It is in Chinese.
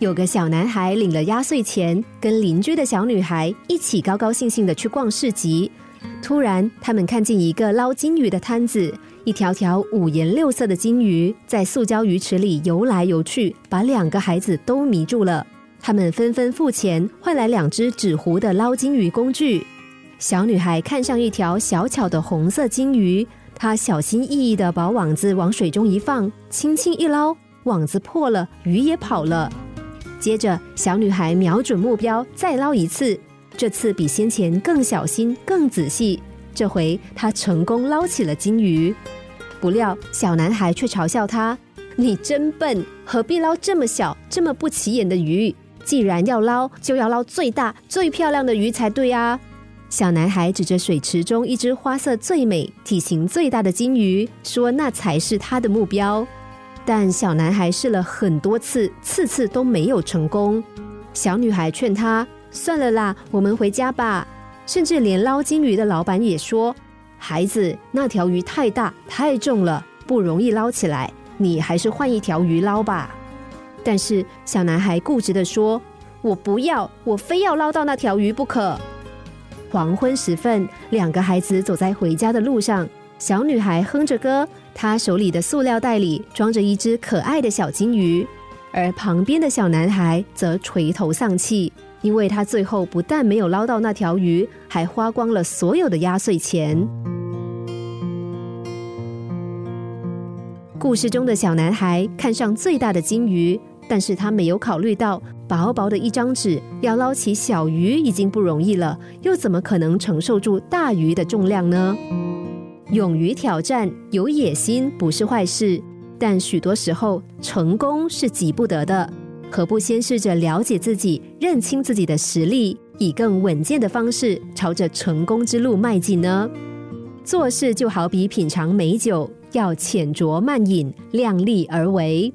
有个小男孩领了压岁钱，跟邻居的小女孩一起高高兴兴的去逛市集。突然，他们看见一个捞金鱼的摊子，一条条五颜六色的金鱼在塑胶鱼池里游来游去，把两个孩子都迷住了。他们纷纷付钱，换来两只纸糊的捞金鱼工具。小女孩看上一条小巧的红色金鱼，她小心翼翼的把网子往水中一放，轻轻一捞，网子破了，鱼也跑了。接着，小女孩瞄准目标，再捞一次。这次比先前更小心、更仔细。这回她成功捞起了金鱼。不料，小男孩却嘲笑她：“你真笨，何必捞这么小、这么不起眼的鱼？既然要捞，就要捞最大、最漂亮的鱼才对啊！”小男孩指着水池中一只花色最美、体型最大的金鱼，说：“那才是他的目标。”但小男孩试了很多次，次次都没有成功。小女孩劝他：“算了啦，我们回家吧。”甚至连捞金鱼的老板也说：“孩子，那条鱼太大太重了，不容易捞起来，你还是换一条鱼捞吧。”但是小男孩固执的说：“我不要，我非要捞到那条鱼不可。”黄昏时分，两个孩子走在回家的路上，小女孩哼着歌。她手里的塑料袋里装着一只可爱的小金鱼，而旁边的小男孩则垂头丧气，因为他最后不但没有捞到那条鱼，还花光了所有的压岁钱。故事中的小男孩看上最大的金鱼，但是他没有考虑到，薄薄的一张纸要捞起小鱼已经不容易了，又怎么可能承受住大鱼的重量呢？勇于挑战、有野心不是坏事，但许多时候成功是急不得的。何不先试着了解自己，认清自己的实力，以更稳健的方式朝着成功之路迈进呢？做事就好比品尝美酒，要浅酌慢饮，量力而为。